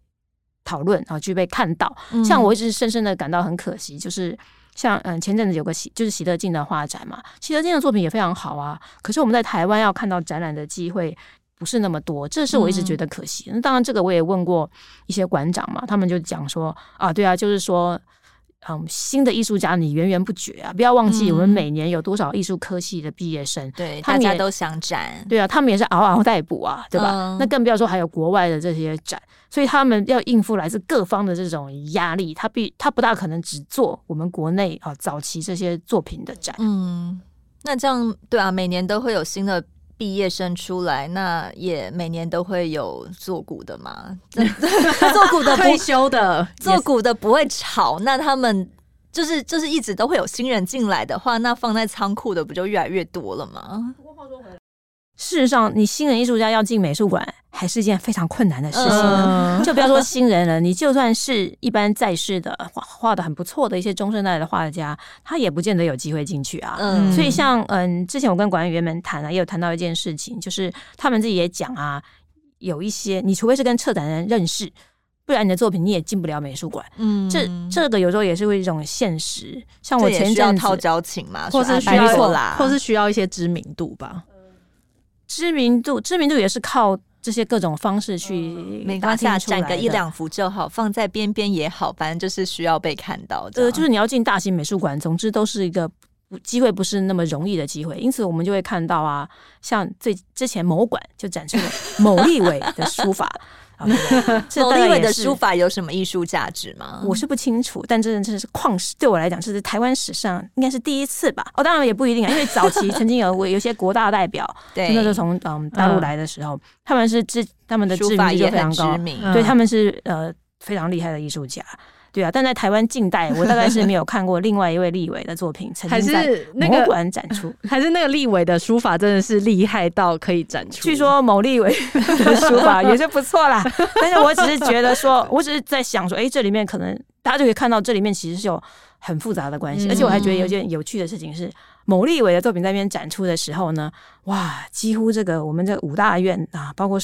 讨论啊，去被看到。嗯、像我一直深深的感到很可惜，就是。像嗯，前阵子有个喜就是喜德进的画展嘛，喜德进的作品也非常好啊。可是我们在台湾要看到展览的机会不是那么多，这是我一直觉得可惜。那、嗯、当然，这个我也问过一些馆长嘛，他们就讲说啊，对啊，就是说嗯新的艺术家你源源不绝啊！不要忘记我们每年有多少艺术科系的毕业生，对，他们大家都想展，对啊，他们也是嗷嗷待哺啊，对吧？嗯、那更不要说还有国外的这些展，所以他们要应付来自各方的这种压力，他必他不大可能只做我们国内啊早期这些作品的展。嗯，那这样对啊，每年都会有新的。毕业生出来，那也每年都会有做股的嘛？做股的退休的，做股的不 会炒。那他们就是就是一直都会有新人进来的话，那放在仓库的不就越来越多了吗？事实上，你新人艺术家要进美术馆，还是一件非常困难的事情。嗯、就不要说新人了，你就算是一般在世的画画的很不错的一些中生代的画家，他也不见得有机会进去啊。嗯、所以像嗯，之前我跟管理员们谈啊，也有谈到一件事情，就是他们自己也讲啊，有一些你除非是跟策展人认识，不然你的作品你也进不了美术馆。嗯，这这个有时候也是会一种现实。像我前阵子套交情嘛，或是需要啦，或是需要一些知名度吧。知名度，知名度也是靠这些各种方式去，没关系，展个一两幅就好，放在边边也好，反正就是需要被看到的。呃，就是你要进大型美术馆，总之都是一个机会，不是那么容易的机会。因此，我们就会看到啊，像最之前某馆就展出了某立伟的书法。某立伟的书法有什么艺术价值吗？我是不清楚，但真的真的是旷世，对我来讲，这是台湾史上应该是第一次吧。哦，当然也不一定啊，因为早期 曾经有我有些国大代表，对，那时候从嗯大陆来的时候，嗯、他们是知他们的知名度就非常高，嗯、对他们是呃非常厉害的艺术家。对啊，但在台湾近代，我大概是没有看过另外一位立委的作品曾经在某馆展出，还是那个立委的书法真的是厉害到可以展出。据说某立委 的书法也是不错啦，但是我只是觉得说，我只是在想说，哎，这里面可能大家就可以看到，这里面其实是有很复杂的关系，而且我还觉得有件有趣的事情是，某立委的作品在那边展出的时候呢，哇，几乎这个我们这五大院啊，包括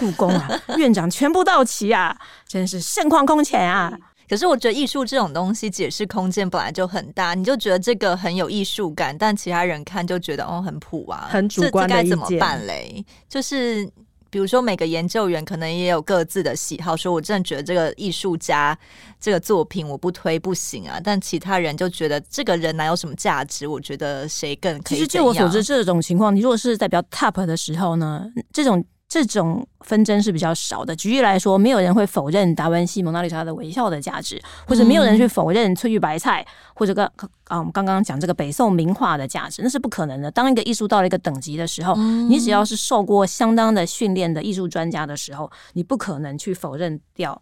故宫啊，院长全部到齐啊，真是盛况空前啊。可是我觉得艺术这种东西解释空间本来就很大，你就觉得这个很有艺术感，但其他人看就觉得哦很普啊，很主观的意见。这该怎么办嘞？就是比如说每个研究员可能也有各自的喜好，说我真的觉得这个艺术家这个作品我不推不行啊，但其他人就觉得这个人哪有什么价值？我觉得谁更可以？其实据我所知，这种情况你如果是在比较 top 的时候呢，这种。这种纷争是比较少的。举例来说，没有人会否认达文西《蒙娜丽莎》的微笑的价值，或者没有人去否认翠玉白菜，或者刚啊，我们刚刚讲这个北宋名画的价值，那是不可能的。当一个艺术到了一个等级的时候，你只要是受过相当的训练的艺术专家的时候，你不可能去否认掉。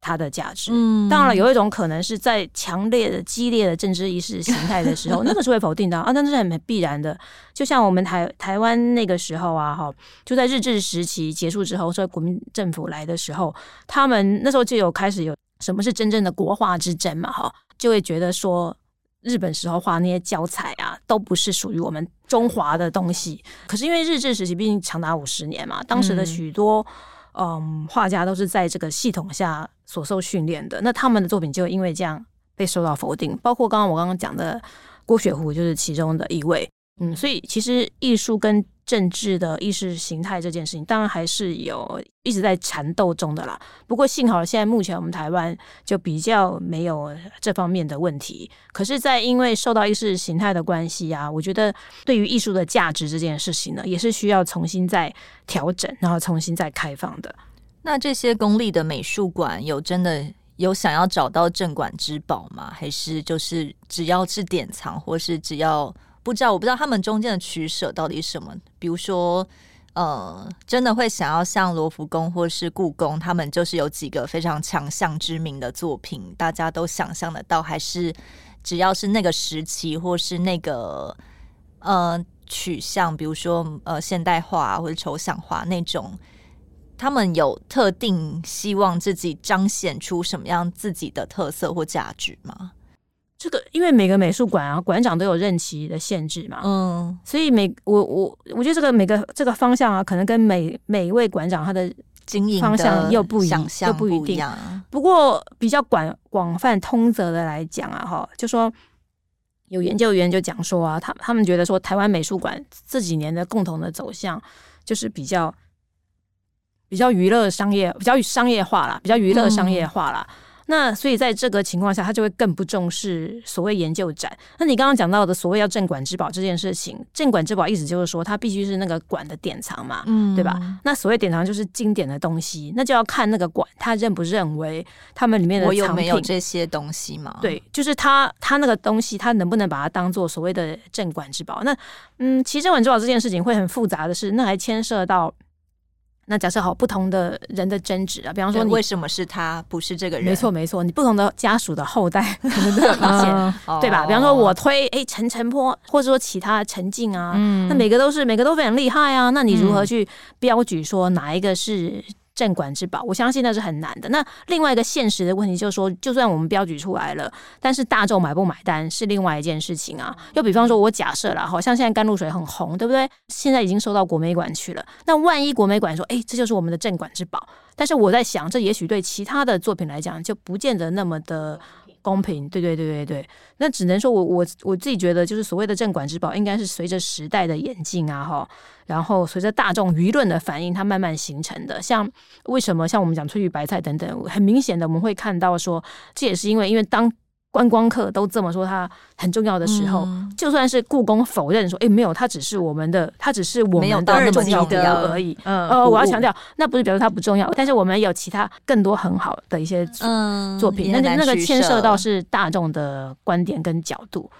它的价值，嗯，当然了，有一种可能是在强烈的、激烈的政治意识形态的时候，那个是会否定的啊，但是很必然的。就像我们台台湾那个时候啊，哈，就在日治时期结束之后，所以国民政府来的时候，他们那时候就有开始有什么是真正的国画之争嘛，哈，就会觉得说日本时候画那些教材啊，都不是属于我们中华的东西。可是因为日治时期毕竟长达五十年嘛，当时的许多。嗯，画家都是在这个系统下所受训练的，那他们的作品就因为这样被受到否定。包括刚刚我刚刚讲的郭雪湖就是其中的一位。嗯，所以其实艺术跟政治的意识形态这件事情，当然还是有一直在缠斗中的啦。不过幸好现在目前我们台湾就比较没有这方面的问题。可是，在因为受到意识形态的关系啊，我觉得对于艺术的价值这件事情呢，也是需要重新再调整，然后重新再开放的。那这些公立的美术馆有真的有想要找到镇馆之宝吗？还是就是只要是典藏，或是只要？不知道，我不知道他们中间的取舍到底是什么。比如说，呃，真的会想要像罗浮宫或是故宫，他们就是有几个非常强项知名的作品，大家都想象得到。还是只要是那个时期或是那个呃取向，比如说呃现代化或者抽象化那种，他们有特定希望自己彰显出什么样自己的特色或价值吗？这个，因为每个美术馆啊，馆长都有任期的限制嘛，嗯，所以每我我我觉得这个每个这个方向啊，可能跟每每一位馆长他的经营方向又不一样，又不一定。不过比较广广泛通则的来讲啊，哈，就说有研究员就讲说啊，他他们觉得说台湾美术馆这几年的共同的走向就是比较比较娱乐商业，比较商业化啦，比较娱乐商业化啦。嗯那所以在这个情况下，他就会更不重视所谓研究展。那你刚刚讲到的所谓要镇馆之宝这件事情，镇馆之宝意思就是说，它必须是那个馆的典藏嘛，嗯，对吧？那所谓典藏就是经典的东西，那就要看那个馆他认不认为他们里面的藏品有没有这些东西嘛？对，就是他他那个东西，他能不能把它当做所谓的镇馆之宝？那嗯，其实镇馆之宝这件事情会很复杂的是，那还牵涉到。那假设好，不同的人的争执啊，比方说你为什么是他，不是这个人？没错没错，你不同的家属的后代 可能都有意见，对吧？比方说我推哎陈陈坡，或者说其他陈静啊，嗯、那每个都是每个都非常厉害啊，那你如何去标举说哪一个是？镇馆之宝，我相信那是很难的。那另外一个现实的问题就是说，就算我们标举出来了，但是大众买不买单是另外一件事情啊。又比方说，我假设了，好像现在甘露水很红，对不对？现在已经收到国美馆去了。那万一国美馆说，哎，这就是我们的镇馆之宝，但是我在想，这也许对其他的作品来讲，就不见得那么的。公平，对对对对对，那只能说我我我自己觉得，就是所谓的镇馆之宝，应该是随着时代的演进啊，哈，然后随着大众舆论的反应，它慢慢形成的。像为什么像我们讲翠玉白菜等等，很明显的我们会看到说，这也是因为因为当。观光客都这么说，它很重要的时候，嗯、就算是故宫否认说，哎，没有，它只是我们的，它只是我们的二重要的而已。嗯，呃，我要强调，那不是表示它不重要，但是我们有其他更多很好的一些作品，那、嗯、那个牵涉到是大众的观点跟角度。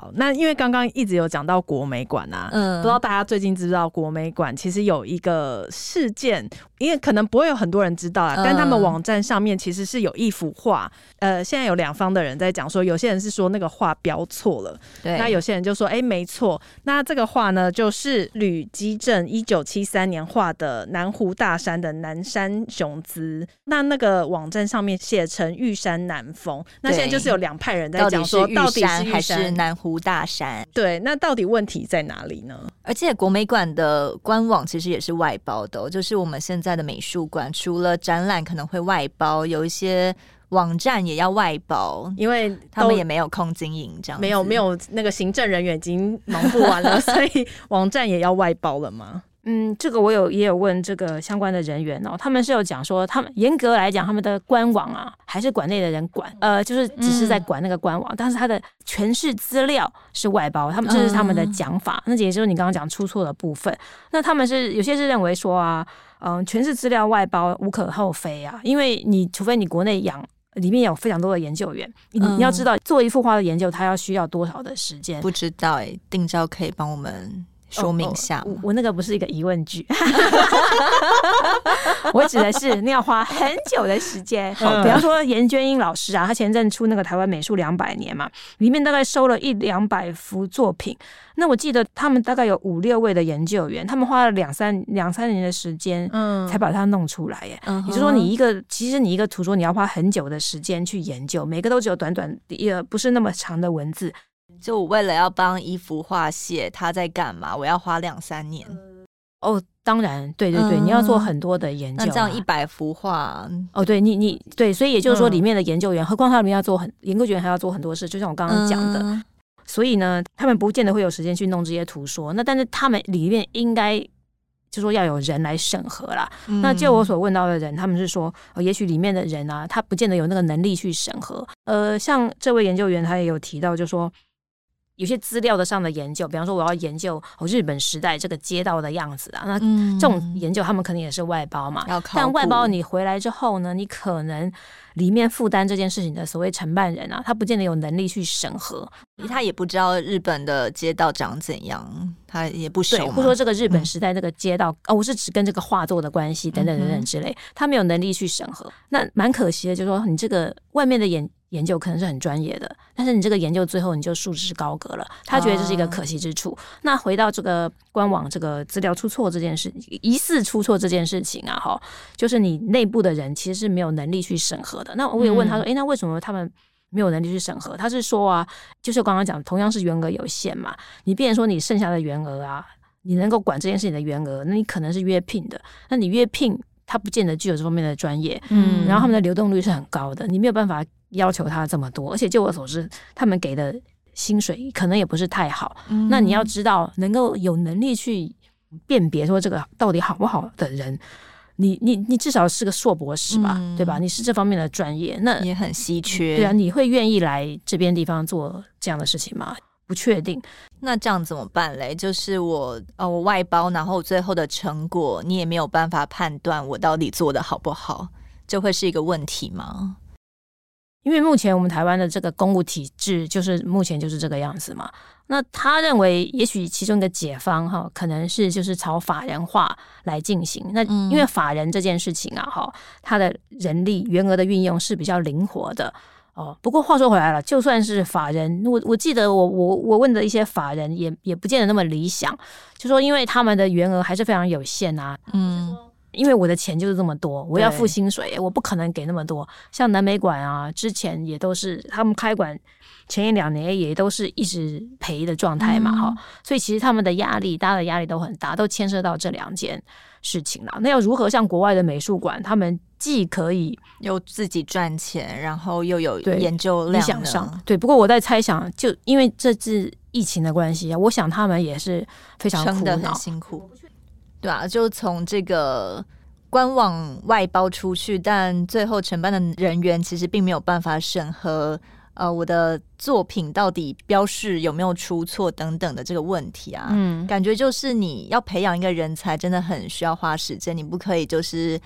好，那因为刚刚一直有讲到国美馆啊，嗯，不知道大家最近知不知道国美馆其实有一个事件，因为可能不会有很多人知道啊，嗯、但他们网站上面其实是有一幅画，呃，现在有两方的人在讲说，有些人是说那个画标错了，对，那有些人就说，哎、欸，没错，那这个画呢，就是吕基正一九七三年画的南湖大山的南山雄姿，那那个网站上面写成玉山南峰，那现在就是有两派人在讲说，到底是玉山还是南湖。湖大山，对，那到底问题在哪里呢？而且国美馆的官网其实也是外包的哦，就是我们现在的美术馆，除了展览可能会外包，有一些网站也要外包，因为他们也没有空经营，这样没有没有那个行政人员已经忙不完了，所以网站也要外包了吗？嗯，这个我有也有问这个相关的人员哦，他们是有讲说，他们严格来讲，他们的官网啊，还是馆内的人管，呃，就是只是在管那个官网，嗯、但是他的诠释资料是外包，他们这是他们的讲法。嗯、那也就是你刚刚讲出错的部分，那他们是有些是认为说啊，嗯、呃，诠释资料外包无可厚非啊，因为你除非你国内养里面有非常多的研究员，你你要知道做一幅画的研究，它要需要多少的时间？不知道哎、欸，定招可以帮我们。说明一下，我我那个不是一个疑问句，我指的是你要花很久的时间。好，比方说严娟英老师啊，他前阵出那个台湾美术两百年嘛，里面大概收了一两百幅作品。那我记得他们大概有五六位的研究员，他们花了两三两三年的时间，嗯，才把它弄出来。耶，也就是说，你一个其实你一个图说你要花很久的时间去研究，每个都只有短短也不是那么长的文字。就我为了要帮一幅画写他在干嘛，我要花两三年。哦，当然，对对对，嗯、你要做很多的研究、啊。那这样一百幅画，哦，对你你对，所以也就是说，里面的研究员，嗯、何况他们要做很研究员还要做很多事，就像我刚刚讲的。嗯、所以呢，他们不见得会有时间去弄这些图说。那但是他们里面应该就说要有人来审核啦。嗯、那就我所问到的人，他们是说，哦，也许里面的人啊，他不见得有那个能力去审核。呃，像这位研究员，他也有提到，就说。有些资料的上的研究，比方说我要研究哦日本时代这个街道的样子啊，那这种研究他们肯定也是外包嘛。但外包你回来之后呢，你可能里面负担这件事情的所谓承办人啊，他不见得有能力去审核，他也不知道日本的街道长怎样，他也不熟。或者说这个日本时代这个街道、嗯、哦，我是指跟这个画作的关系等等等等之类，他没有能力去审核，那蛮可惜的，就是说你这个外面的研。研究可能是很专业的，但是你这个研究最后你就束之高阁了，他觉得这是一个可惜之处。啊、那回到这个官网，这个资料出错这件事，疑似出错这件事情啊，哈，就是你内部的人其实是没有能力去审核的。那我也问他说，诶、嗯欸，那为什么他们没有能力去审核？他是说啊，就是刚刚讲，同样是员额有限嘛，你变成说你剩下的员额啊，你能够管这件事情的员额，那你可能是约聘的，那你约聘他不见得具有这方面的专业，嗯，然后他们的流动率是很高的，你没有办法。要求他这么多，而且就我所知，他们给的薪水可能也不是太好。嗯、那你要知道，能够有能力去辨别说这个到底好不好的人，你你你至少是个硕博士吧，嗯、对吧？你是这方面的专业，那也很稀缺。对啊，你会愿意来这边地方做这样的事情吗？不确定。那这样怎么办嘞？就是我呃，我外包，然后最后的成果你也没有办法判断我到底做的好不好，这会是一个问题吗？因为目前我们台湾的这个公务体制，就是目前就是这个样子嘛。那他认为，也许其中一个解方哈，可能是就是朝法人化来进行。那因为法人这件事情啊，哈，他的人力员额的运用是比较灵活的哦。不过话说回来了，就算是法人，我我记得我我我问的一些法人也也不见得那么理想，就说因为他们的员额还是非常有限啊。嗯。因为我的钱就是这么多，我要付薪水，我不可能给那么多。像南美馆啊，之前也都是他们开馆前一两年也都是一直赔的状态嘛，哈、嗯。所以其实他们的压力，大家的压力都很大，都牵涉到这两件事情了。那要如何像国外的美术馆，他们既可以又自己赚钱，然后又有研究量？理想上，对。不过我在猜想，就因为这次疫情的关系啊，我想他们也是非常苦恼，很辛苦。对啊，就从这个官网外包出去，但最后承办的人员其实并没有办法审核，呃，我的作品到底标示有没有出错等等的这个问题啊。嗯，感觉就是你要培养一个人才，真的很需要花时间，你不可以就是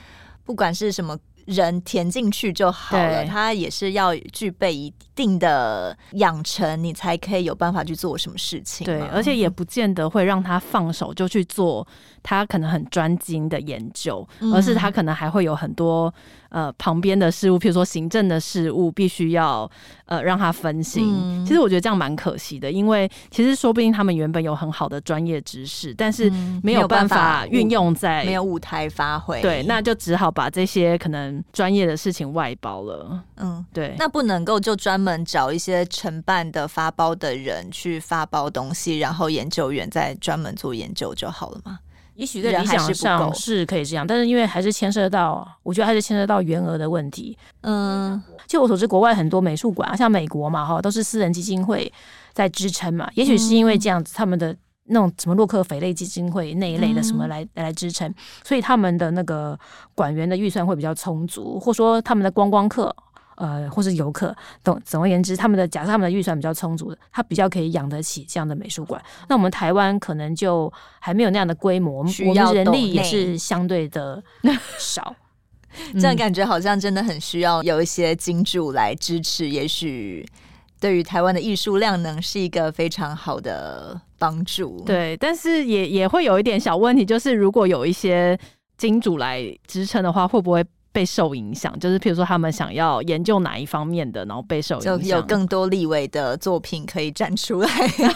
不管是什么。人填进去就好了，他也是要具备一定的养成，你才可以有办法去做什么事情。对，而且也不见得会让他放手就去做他可能很专精的研究，而是他可能还会有很多。呃，旁边的事物，譬如说行政的事务，必须要呃让他分心。嗯、其实我觉得这样蛮可惜的，因为其实说不定他们原本有很好的专业知识，但是没有办法运用在、嗯、没有舞台发挥。对，那就只好把这些可能专业的事情外包了。嗯，对。那不能够就专门找一些承办的发包的人去发包东西，然后研究员再专门做研究就好了吗？也许在理想上是可以这样，但是因为还是牵涉到，我觉得还是牵涉到员额的问题。嗯，就我所知，国外很多美术馆，像美国嘛，哈，都是私人基金会在支撑嘛。也许是因为这样子，他们的那种什么洛克菲勒基金会那一类的什么来来支撑，所以他们的那个馆员的预算会比较充足，或说他们的观光客。呃，或是游客，总总而言之，他们的假设他们的预算比较充足的，他比较可以养得起这样的美术馆。那我们台湾可能就还没有那样的规模，我们人力也是相对的少。这样感觉好像真的很需要有一些金主来支持，也许对于台湾的艺术量能是一个非常好的帮助。对，但是也也会有一点小问题，就是如果有一些金主来支撑的话，会不会？被受影响，就是譬如说他们想要研究哪一方面的，然后被受影响，就有更多立委的作品可以站出来，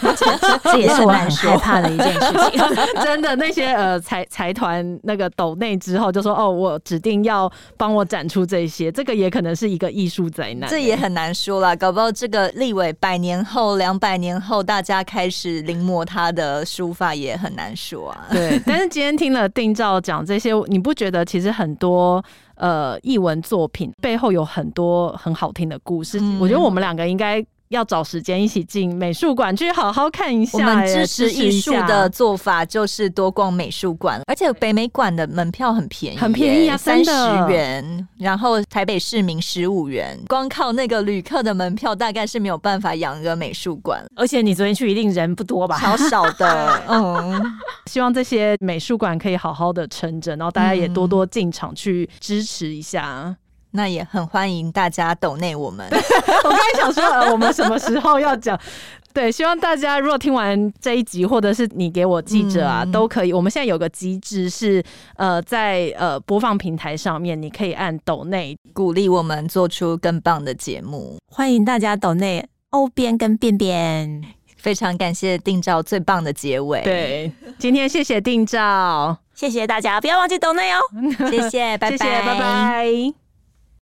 这也是我很害怕的一件事情。真的，那些呃财财团那个抖内之后就说哦，我指定要帮我展出这些，这个也可能是一个艺术灾难，这也很难说啦，搞不好这个立委百年后、两百年后，大家开始临摹他的书法也很难说啊。对，但是今天听了定照讲这些，你不觉得其实很多？呃，译文作品背后有很多很好听的故事，嗯、我觉得我们两个应该。要找时间一起进美术馆去好好看一下。我们支持艺术的做法就是多逛美术馆，而且北美馆的门票很便宜，很便宜啊，三十元。然后台北市民十五元，光靠那个旅客的门票大概是没有办法养一个美术馆。而且你昨天去一定人不多吧？超少的。嗯，希望这些美术馆可以好好的撑着，然后大家也多多进场去支持一下。那也很欢迎大家抖内我们。我刚才想说，呃，我们什么时候要讲？对，希望大家如果听完这一集，或者是你给我记者啊，嗯、都可以。我们现在有个机制是，呃，在呃播放平台上面，你可以按抖内鼓励我们做出更棒的节目。欢迎大家抖内欧边跟便便，非常感谢定照最棒的结尾。对，今天谢谢定照，谢谢大家，不要忘记抖内哦。谢谢，拜拜，谢谢，拜拜。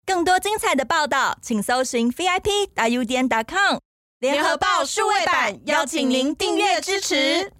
更多精彩的报道，请搜寻 VIP 大 U 点 com 联合报数位版，邀请您订阅支持。